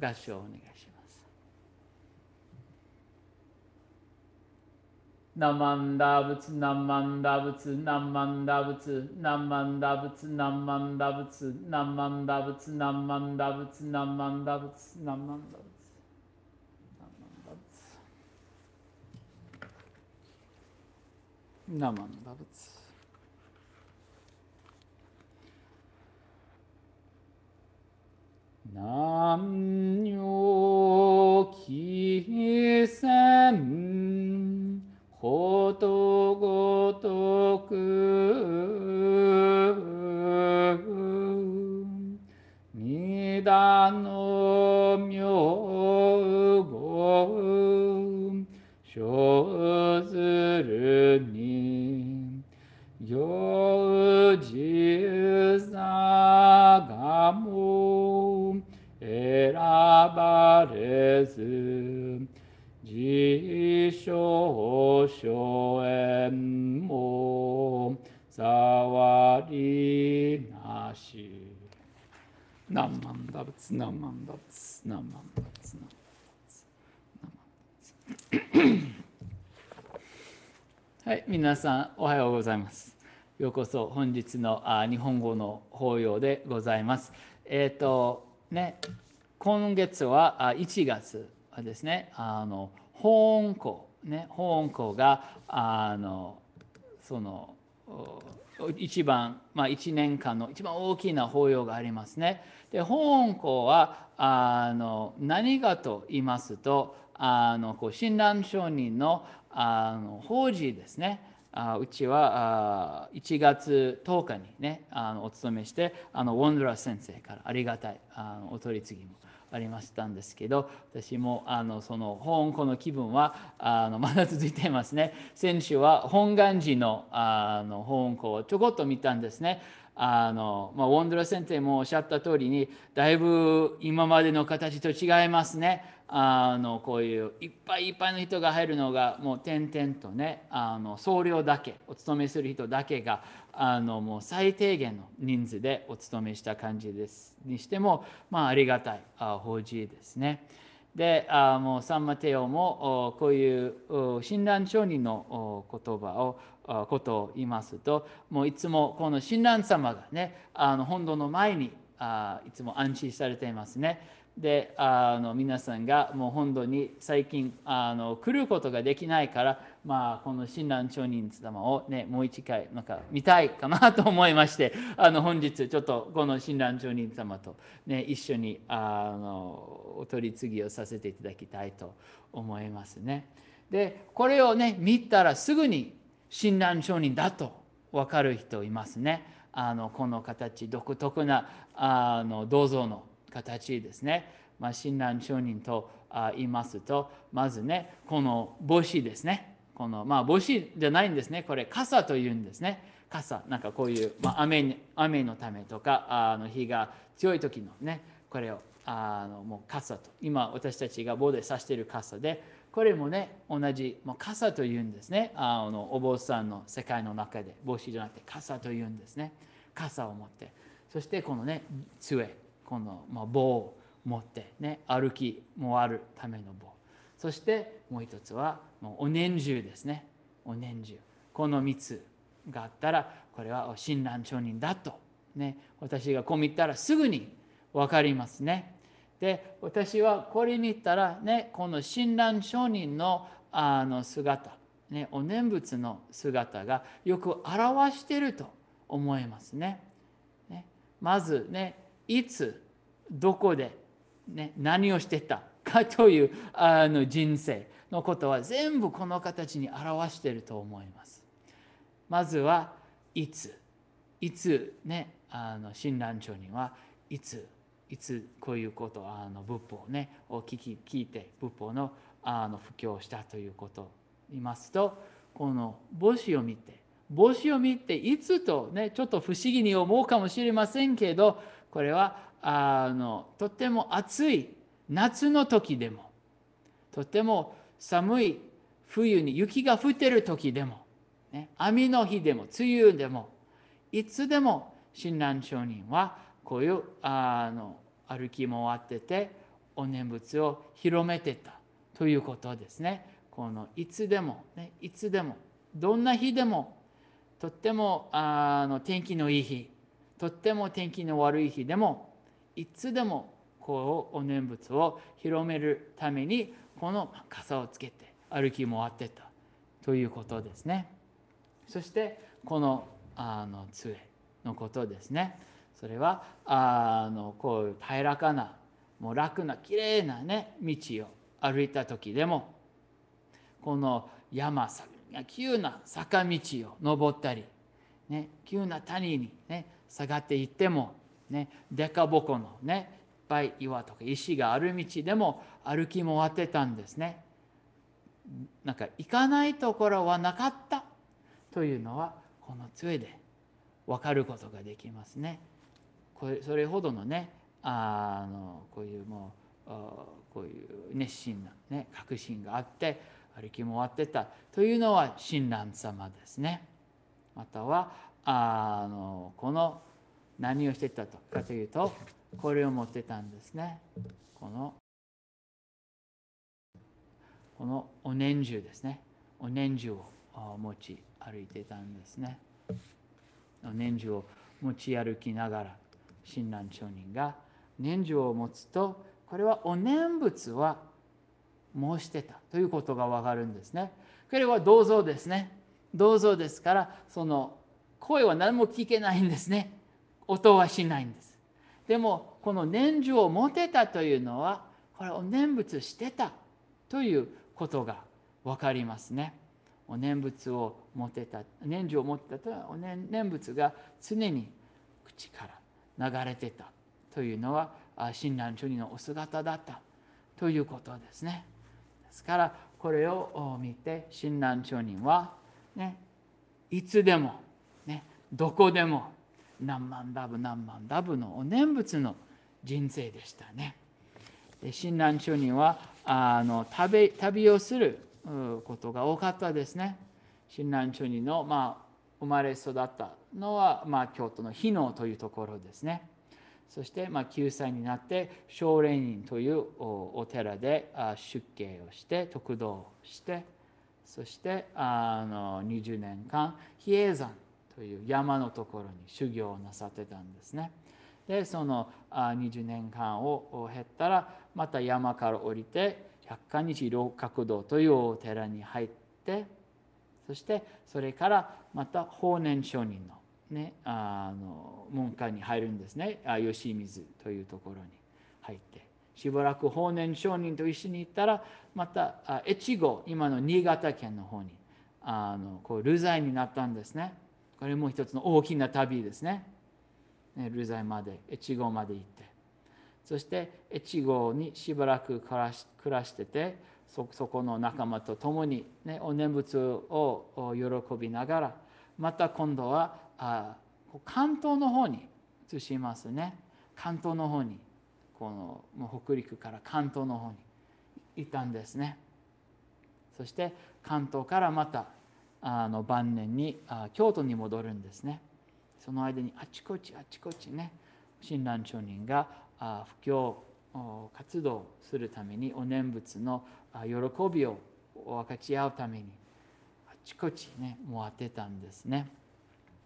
合唱をお願いします。ナマンダ仏ナマンダ仏ナマンダ仏ナマンダ仏ナマンダ仏ナマンダ仏ナマンダ仏ナマンダ仏ナマンダ仏ナマンダ仏南女貴船ことごとく。二段の触りなし何万打仏何万打仏何万打仏 はい、皆さんおはようございます。ようこそ本日のあ日本語の法要でございます。えっ、ー、とね、今月はあ1月ですね、あの保温校ね、保温校があのその一番、まあ、1年間の一番大きな法要がありますね。で保温校はあの何かと言いますとあのこう親鸞上人のあの法事ですねあうちはあ1月10日にねあのお勤めしてあのウォンドラ先生からありがたいあのお取り次ぎもありましたんですけど私もあのその香港の気分はあの まだ続いていますね。先週は本願寺のあの香港をちょこっと見たんですね。あの、まあ、ウォンドラ先生もおっしゃった通りにだいぶ今までの形と違いますねあのこういういっぱいいっぱいの人が入るのがもう点々とねあの僧侶だけお勤めする人だけがあのもう最低限の人数でお勤めした感じですにしても、まあ、ありがたい法事ですね。であもうサンマテオもこういう親鸞上人の言葉をことを言いますともういつもこの親鸞様がねあの本堂の前にあいつも安心されていますね。であの皆さんがもう本土に最近あの来ることができないから、まあ、この親鸞上人様を、ね、もう一回なんか見たいかなと思いましてあの本日ちょっとこの親鸞上人様と、ね、一緒にあのお取り次ぎをさせていただきたいと思いますね。でこれをね見たらすぐに親鸞上人だと分かる人いますね。あのこの形独特なあの銅像の形ですね。まあ、親鸞上人と言いますと、まずね、この帽子ですね。この、まあ、帽子じゃないんですね。これ、傘というんですね。傘、なんかこういう、まあ、雨雨のためとか、あの日が強い時のね、これをあのもう傘と、今私たちが棒で指している傘で、これもね、同じ、もう傘というんですね。あのお坊さんの世界の中で、帽子じゃなくて傘というんですね。傘を持って。そしてこのね、杖。この、ま棒を持ってね歩きもあるための棒そしてもう一つはもうお年中ですねお年中この3つがあったらこれは親鸞上人だとね私がこう見たらすぐに分かりますねで私はこれ見たらねこの親鸞上人のあの姿ね、お念仏の姿がよく表していると思いますね。ねまずねいつどこで、ね、何をしてたかというあの人生のことは全部この形に表していると思います。まずはいついつねあの親鸞長にはいついつこういうことあの仏法ねを聞き聞いて仏法のあの布教したということを言いますとこの帽子を見て帽子を見ていつとねちょっと不思議に思うかもしれませんけどこれはあのとても暑い夏の時でもとても寒い冬に雪が降ってる時でも、ね、雨の日でも梅雨でもいつでも親鸞上人はこういうあの歩き回っててお念仏を広めてたということですね。このいつでも、ね、いつでもどんな日でもとってもあの天気のいい日とっても天気の悪い日でもいつでもこうお念仏を広めるためにこの傘をつけて歩き回ってたということですね。そしてこのあの杖のことですね。それはあのこういう平らかなもう楽なきれいなね道を歩いた時でもこの山急な坂道を登ったり、ね、急な谷に、ね、下がっていっても、ね、でかぼこのねいっぱい岩とか石がある道でも歩き回ってたんですね。なんか行かないところはなかったというのはこの杖で分かることができますね。これそれほどのねあのこういうもうこういう熱心な、ね、確信があって歩き回ってたというのは親鸞様ですね。またはあのこの何をしてたとかというとこれを持ってたんですね。このこのお年中ですね。お年中を持ち歩いてたんですね。お年中を持ち歩きながら親鸞上人が年中を持つとこれはお念仏は申してたということがわかるんですね。これは銅像ですね。銅像ですからその声は何も聞けないんですね。音はしないんです。でもこの年中を持てたというのはこれお念仏してたということが分かりますね。お念仏を持てた年中を持ってたというのはお念仏が常に口から流れてたというのは親鸞主義のお姿だったということですね。ですからこれを見て親鸞上人は、ね、いつでも、ね、どこでも何万ダブ何万ダブのお念仏の人生でしたね。で親鸞上人はあの旅旅をすることが多かったですね。親鸞上人の、まあ、生まれ育ったのは、まあ、京都の日野というところですね。そして、まあ、9歳になって少蓮院というお寺で出家をして得道をしてそしてあの20年間比叡山という山のところに修行をなさってたんですね。でその20年間を経ったらまた山から降りて百貫日老覚道というお寺に入ってそしてそれからまた法然上人のね、あの門下に入るんですね。吉水というところに入って。しばらく法然上人と一緒に行ったらまた越後今の新潟県の方にあのこう流罪になったんですね。これも一つの大きな旅ですね。ね流罪まで越後まで行って。そして越後にしばらく暮らし暮らしててそこの仲間と共に、ね、お念仏を喜びながらまた今度はあ関東の方に移しますね。関東の方にこのもう北陸から関東の方にいたんですね。そして関東からまたあの晩年にあ京都に戻るんですね。その間にあちこちあちこちね親鸞上人があ布教活動するためにお念仏の喜びを分かち合うためにあちこちねもう当てたんですね。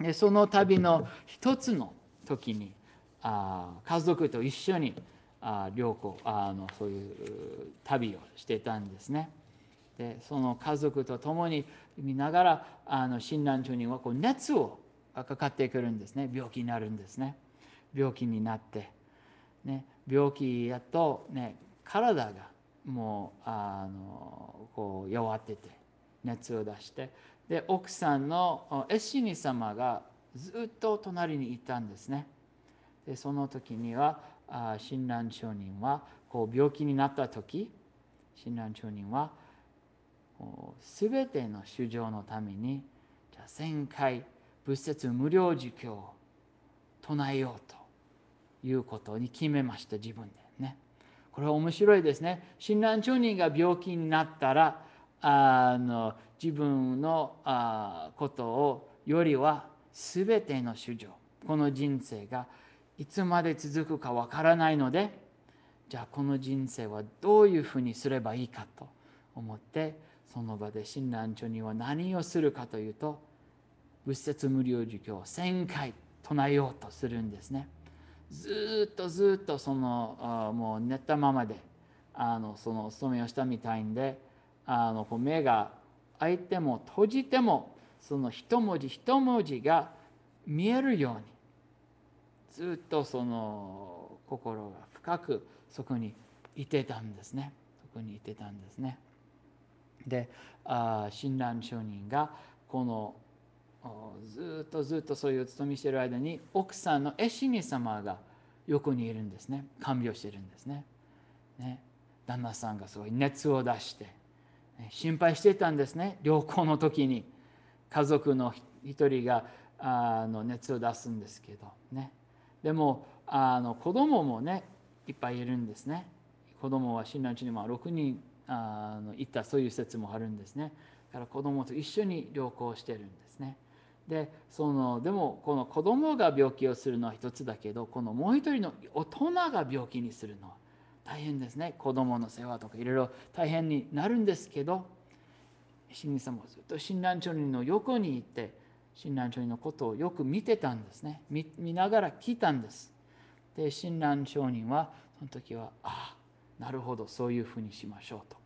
でその旅の一つの時にあ家族と一緒にあ良子あのそういう旅をしてたんですね。でその家族と共に見ながらあの親鸞中にはこう熱をかかってくるんですね病気になるんですね病気になって、ね、病気やと、ね、体がもうあのこう弱ってて熱を出してで奥さんのエシニ様がずっと隣にいたんですね。でその時には親鸞上人はこう病気になった時親鸞上人は全ての主情のためにじゃあ1000回仏説無料儒教を唱えようということに決めました自分で。これは面白いですね。親鸞上人が病気になったらあの自分のことをよりは全ての主情この人生がいつまで続くかわからないのでじゃあこの人生はどういうふうにすればいいかと思ってその場で親鸞著には何をするかというと仏説無料儒教を1000回唱えようとするんですね。ずっとずっとそのもう寝たままであのその勤めをしたみたいんであのこう目が開いても閉じてもその一文字一文字が見えるようにずっとその心が深くそこにいてたんですね。そこにいてたんですね。であ親鸞上人がこのずっとずっとそういうお勤めしてる間に奥さんのエシニ様が横にいるんですね。看病してるんですね。ね。旦那さんがすごい熱を出して心配してたんですね。旅行の時に。家族の一人があの熱を出すんですけど。ね。でもあの子供もねいっぱいいるんですね。子供は親鸞地にも6人あのいたそういう説もあるんですね。だから子供と一緒に旅行してるんですね。でそのでもこの子供が病気をするのは一つだけどこのもう一人の大人が病気にするのは大変ですね。子供の世話とかいろいろ大変になるんですけど神人様はずっと親鸞上人の横にいて親鸞上人のことをよく見てたんですね。見ながら聞いたんです。で親鸞上人はその時はああなるほどそういうふうにしましょうとか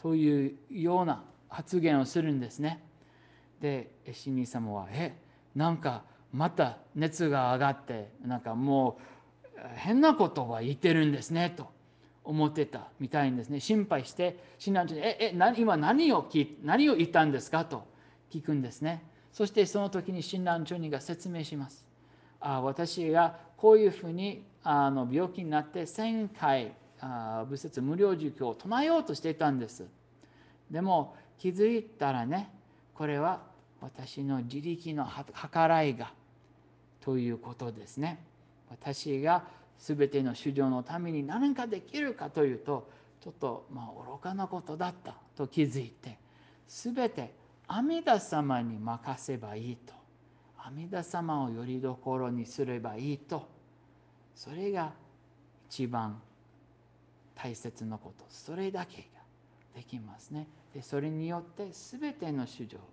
というような発言をするんですね。で神人様は「えなんかまた熱が上がってなんかもう変なことは言ってるんですね」と思ってたみたいんですね。心配して親鸞に「ええ今何を聞何を言ったんですか?」と聞くんですね。そしてその時に親鸞上人が説明しますあ私がこういうふうにあの病気になって1000回仏説無料儒教を唱えようとしていたんですでも気づいたらねこれは私の自力の計らいがということですね。私が全ての主情のために何かできるかというとちょっとまあ愚かなことだったと気づいて全て阿弥陀様に任せばいいと阿弥陀様をよりどころにすればいいとそれが一番大切なことそれだけ。できますね。でそれによって全ての主情が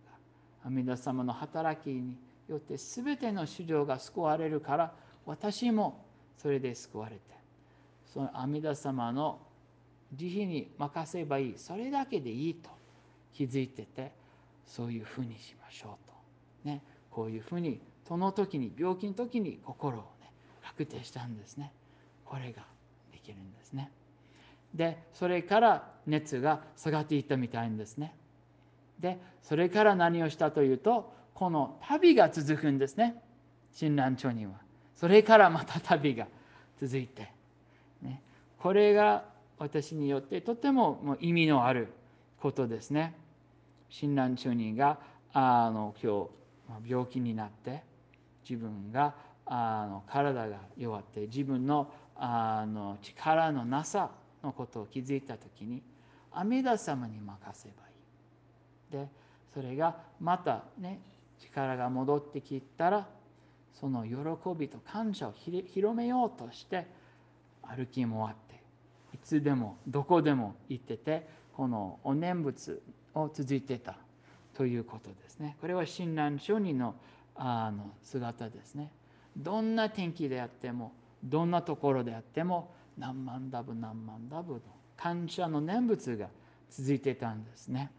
阿弥陀様の働きによって全ての主情が救われるから私もそれで救われてその阿弥陀様の慈悲に任せばいいそれだけでいいと気づいててそういうふうにしましょうと。ねこういうふうにその時に病気の時に心をね確定したんですね。これができるんですね。でそれから熱が下がっていったみたいんですね。でそれから何をしたというとこの旅が続くんですね。親鸞町には。それからまた旅が続いて、ね、これが私によってとてももう意味のあることですね。親鸞中人があの今日病気になって自分があの体が弱って自分のあの力のなさのことを気づいた時に阿弥陀様に任せばいい。でそれがまたね力が戻ってきたらその喜びと感謝を広めようとして歩き回っていつでもどこでも行っててこのお念仏を続いてたということですね。これは親鸞上人のあの姿ですね。どんな天気であってもどんなところであっても何万ダブ何万ダブの感謝の念仏が続いてたんですね。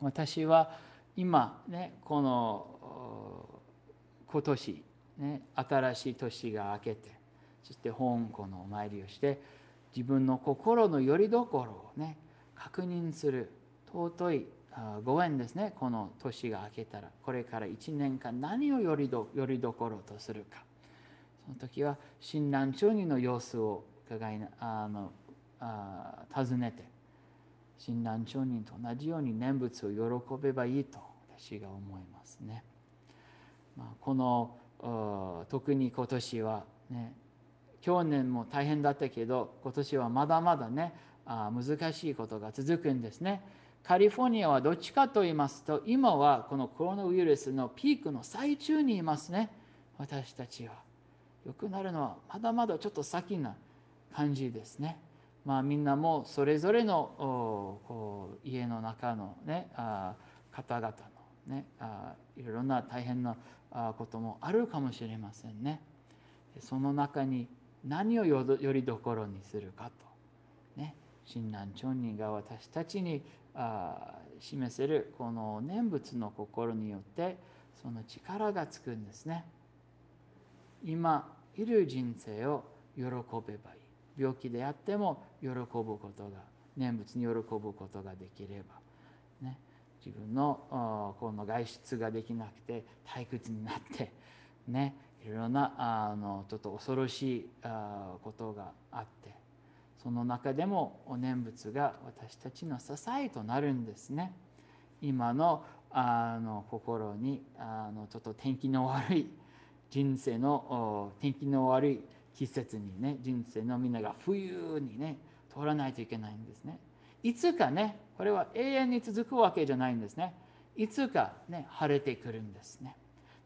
私は今ねこの今年、ね、新しい年が明けてそして香港のお参りをして自分の心のよりどころをね確認する尊いご縁ですねこの年が明けたらこれから1年間何をよりどよりどころとするかその時は親鸞長人の様子を伺いあのあ尋ねて親鸞長人と同じように念仏を喜べばいいと私が思いますね。まあ、この特に今年はね去年も大変だったけど今年はまだまだねあ難しいことが続くんですね。カリフォルニアはどっちかと言いますと今はこのコロナウイルスのピークの最中にいますね私たちは。良くなるのはまだまだちょっと先な感じですね。まあ、みんなもそれぞれのこう家の中の、ね、あ方々の、ね、あいろいろな大変なこともあるかもしれませんね。その中に何をよりどころにするかと、ね、親鸞長人が私たちにあ示せるこの念仏の心によってその力がつくんですね。今いる人生を喜べばいい病気であっても喜ぶことが念仏に喜ぶことができれば、ね、自分のこの外出ができなくて退屈になって ねいろいろなあのちょっと恐ろしいことがあってその中でもお念仏が私たちの支えとなるんですね。今のあの心にあのちょっと天気の悪い人生の天気の悪い季節にね人生のみんなが冬にね通らないといけないんですね。いつかねこれは永遠に続くわけじゃないんですね。いつかね晴れてくるんですね。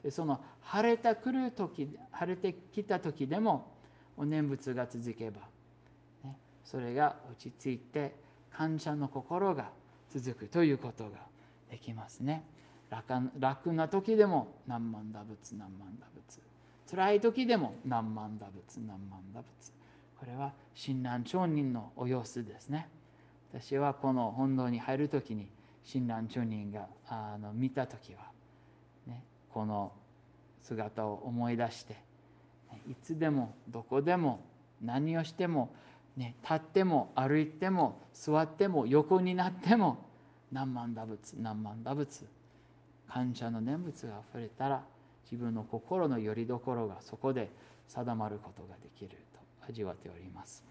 でその晴れてくる時晴れてきた時でもお念仏が続けば、ね、それが落ち着いて感謝の心が続くということができますね。楽な時でも何万打仏何万打仏辛い時でも何万打仏何万打仏。これは親鸞上人のお様子ですね。私はこの本堂に入る時に親鸞上人があの見た時は、ね、この姿を思い出していつでもどこでも何をしても、ね、立っても歩いても座っても横になっても何万打仏何万打仏感謝の念仏があふれたら自分の心の拠り所がそこで定まることができると味わっております。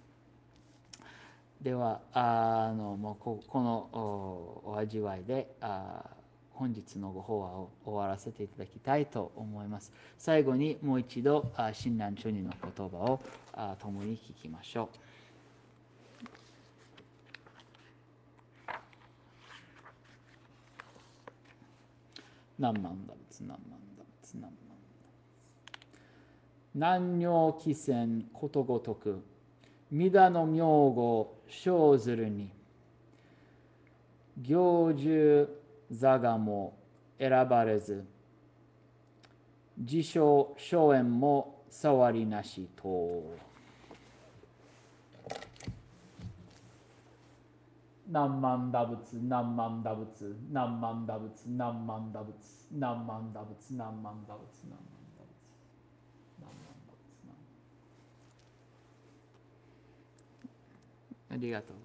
ではあのもうここのお味わいであ本日のご法話を終わらせていただきたいと思います。最後にもう一度親鸞書人の言葉を共に聞きましょう。何万打仏何万南尿気仙ことごとく御田の名号生ずるに行住座がも選ばれず自称荘園も触りなしと。何万打仏何万打仏何万打仏何万打仏何万打仏何万打仏何万打仏何万打仏ありがとう。